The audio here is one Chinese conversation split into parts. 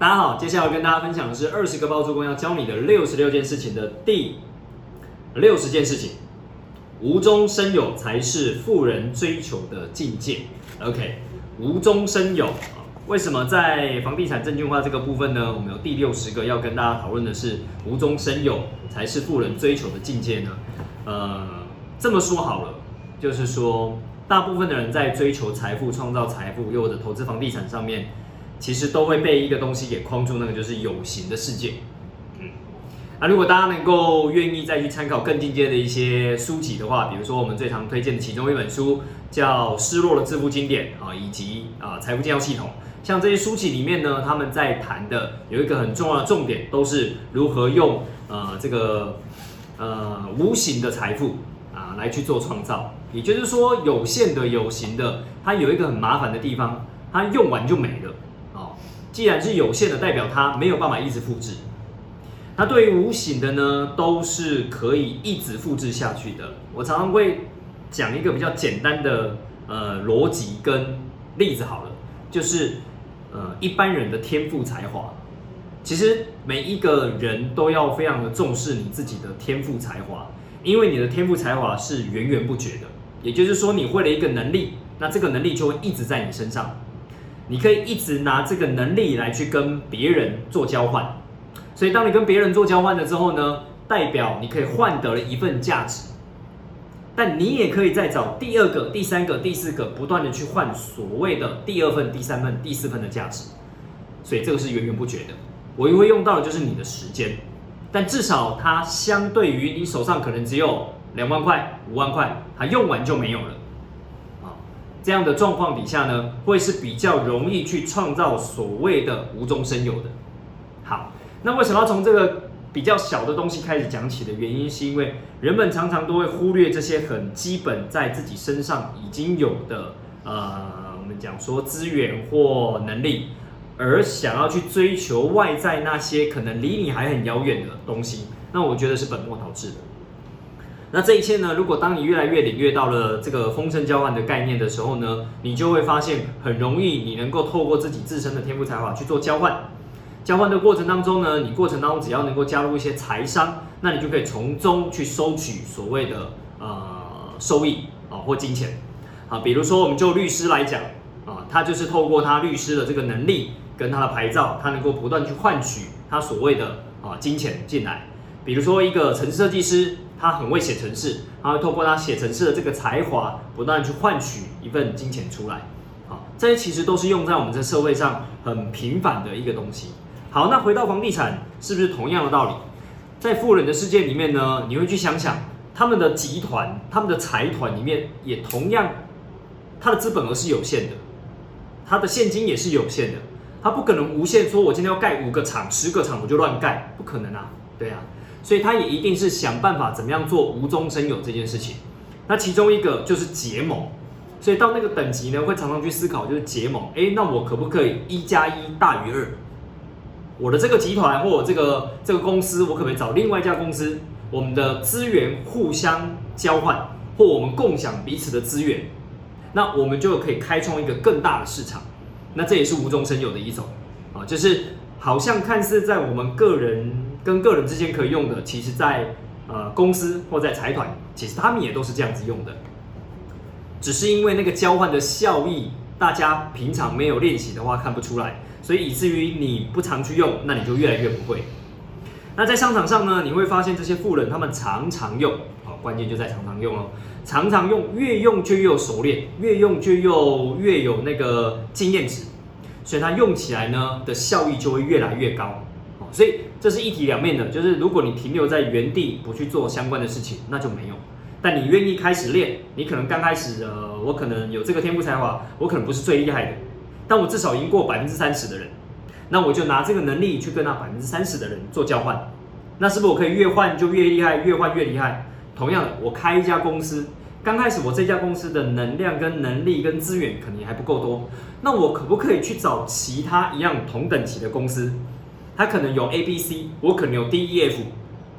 大家好，接下来要跟大家分享的是二十个包租公要教你的六十六件事情的第六十件事情，无中生有才是富人追求的境界。OK，无中生有，为什么在房地产证券化这个部分呢？我们有第六十个要跟大家讨论的是无中生有才是富人追求的境界呢？呃，这么说好了，就是说大部分的人在追求财富、创造财富，又或者投资房地产上面。其实都会被一个东西给框住，那个就是有形的世界。嗯，那如果大家能够愿意再去参考更进阶的一些书籍的话，比如说我们最常推荐的其中一本书叫《失落的致富经典》啊，以及啊财富建造系统，像这些书籍里面呢，他们在谈的有一个很重要的重点，都是如何用呃这个呃无形的财富啊来去做创造。也就是说，有限的、有形的，它有一个很麻烦的地方，它用完就没了。既然是有限的，代表它没有办法一直复制。那对于无形的呢，都是可以一直复制下去的。我常常会讲一个比较简单的呃逻辑跟例子好了，就是呃一般人的天赋才华，其实每一个人都要非常的重视你自己的天赋才华，因为你的天赋才华是源源不绝的。也就是说，你会了一个能力，那这个能力就会一直在你身上。你可以一直拿这个能力来去跟别人做交换，所以当你跟别人做交换了之后呢，代表你可以换得了一份价值，但你也可以再找第二个、第三个、第四个，不断的去换所谓的第二份、第三份、第四份的价值，所以这个是源源不绝的。我会用到的就是你的时间，但至少它相对于你手上可能只有两万块、五万块，它用完就没有了。这样的状况底下呢，会是比较容易去创造所谓的无中生有的。好，那为什么要从这个比较小的东西开始讲起的原因，是因为人们常常都会忽略这些很基本在自己身上已经有的，呃，我们讲说资源或能力，而想要去追求外在那些可能离你还很遥远的东西，那我觉得是本末倒置的。那这一切呢？如果当你越来越领略到了这个丰盛交换的概念的时候呢，你就会发现很容易，你能够透过自己自身的天赋才华去做交换。交换的过程当中呢，你过程当中只要能够加入一些财商，那你就可以从中去收取所谓的呃收益啊或金钱啊。比如说，我们就律师来讲啊，他就是透过他律师的这个能力跟他的牌照，他能够不断去换取他所谓的啊金钱进来。比如说一个城市设计师。他很会写程式，他会透过他写程式的这个才华，不断去换取一份金钱出来。好，这些其实都是用在我们这社会上很平凡的一个东西。好，那回到房地产，是不是同样的道理？在富人的世界里面呢，你会去想想，他们的集团、他们的财团里面，也同样，他的资本额是有限的，他的现金也是有限的，他不可能无限说，我今天要盖五个厂、十个厂，我就乱盖，不可能啊，对啊。所以他也一定是想办法怎么样做无中生有这件事情。那其中一个就是结盟，所以到那个等级呢，会常常去思考就是结盟。哎，那我可不可以一加一大于二？我的这个集团或我这个这个公司，我可不可以找另外一家公司，我们的资源互相交换，或我们共享彼此的资源？那我们就可以开创一个更大的市场。那这也是无中生有的一种啊，就是好像看似在我们个人。跟个人之间可以用的，其实，在呃公司或在财团，其实他们也都是这样子用的，只是因为那个交换的效益，大家平常没有练习的话看不出来，所以以至于你不常去用，那你就越来越不会。那在商场上呢，你会发现这些富人他们常常用，好，关键就在常常用哦，常常用，越用就越有熟练，越用就又越有那个经验值，所以它用起来呢的效益就会越来越高。所以这是一体两面的，就是如果你停留在原地不去做相关的事情，那就没用。但你愿意开始练，你可能刚开始，呃，我可能有这个天赋才华，我可能不是最厉害的，但我至少赢过百分之三十的人，那我就拿这个能力去跟那百分之三十的人做交换，那是不是我可以越换就越厉害，越换越厉害？同样的，我开一家公司，刚开始我这家公司的能量跟能力跟资源可能还不够多，那我可不可以去找其他一样同等级的公司？它可能有 A、B、C，我可能有 D、E、F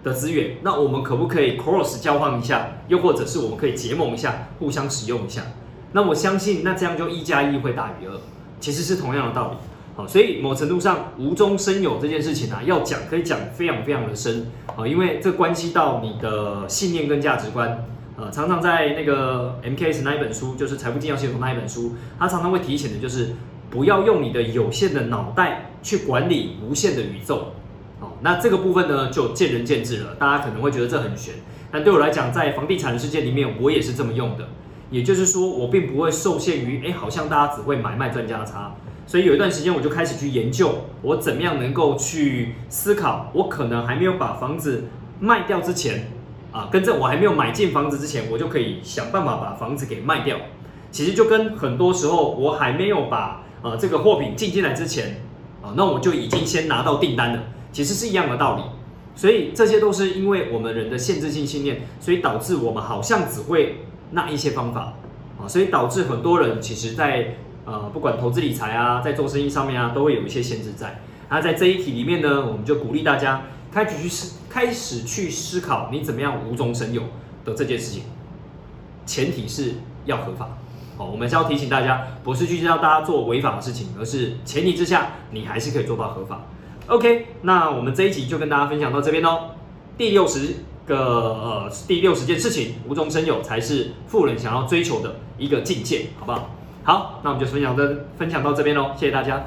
的资源，那我们可不可以 cross 交换一下？又或者是我们可以结盟一下，互相使用一下？那我相信，那这样就一加一会大于二，其实是同样的道理。好，所以某程度上无中生有这件事情啊，要讲可以讲非常非常的深啊，因为这关系到你的信念跟价值观。呃，常常在那个 MKS 那一本书，就是财富进要系统那一本书，他常常会提醒的，就是不要用你的有限的脑袋去管理无限的宇宙。好，那这个部分呢，就见仁见智了。大家可能会觉得这很玄，但对我来讲，在房地产的世界里面，我也是这么用的。也就是说，我并不会受限于，哎，好像大家只会买卖赚价差。所以有一段时间，我就开始去研究，我怎么样能够去思考，我可能还没有把房子卖掉之前。啊，跟着我还没有买进房子之前，我就可以想办法把房子给卖掉。其实就跟很多时候我还没有把呃这个货品进进来之前，啊，那我就已经先拿到订单了，其实是一样的道理。所以这些都是因为我们人的限制性信念，所以导致我们好像只会那一些方法啊，所以导致很多人其实在呃不管投资理财啊，在做生意上面啊，都会有一些限制在。那在这一题里面呢，我们就鼓励大家。开始去思，开始去思考你怎么样无中生有的这件事情，前提是要合法。好，我们是要提醒大家，不是去叫大家做违法的事情，而是前提之下，你还是可以做到合法。OK，那我们这一集就跟大家分享到这边喽。第六十个呃，第六十件事情，无中生有才是富人想要追求的一个境界，好不好？好，那我们就分享这分享到这边喽，谢谢大家。